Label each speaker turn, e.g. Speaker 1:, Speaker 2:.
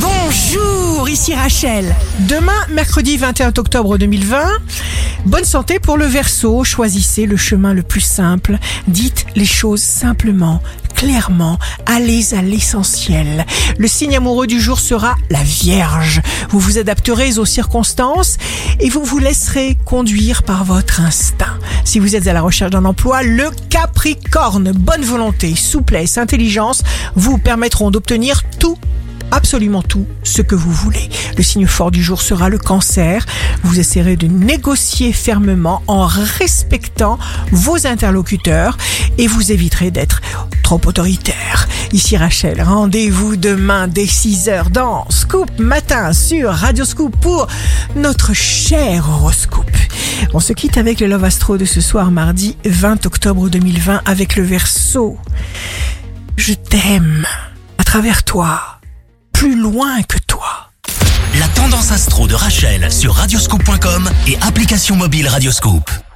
Speaker 1: Bonjour, ici Rachel. Demain, mercredi 21 octobre 2020, bonne santé pour le verso. Choisissez le chemin le plus simple. Dites les choses simplement, clairement. Allez à l'essentiel. Le signe amoureux du jour sera la Vierge. Vous vous adapterez aux circonstances et vous vous laisserez conduire par votre instinct. Si vous êtes à la recherche d'un emploi, le Capricorne, bonne volonté, souplesse, intelligence vous permettront d'obtenir tout absolument tout ce que vous voulez. Le signe fort du jour sera le cancer. Vous essaierez de négocier fermement en respectant vos interlocuteurs et vous éviterez d'être trop autoritaire. Ici Rachel, rendez-vous demain dès 6h dans Scoop Matin sur Radio Scoop pour notre cher horoscope. On se quitte avec le Love Astro de ce soir mardi 20 octobre 2020 avec le verso. Je t'aime à travers toi plus loin que toi.
Speaker 2: La tendance astro de Rachel sur radioscope.com et application mobile Radioscope.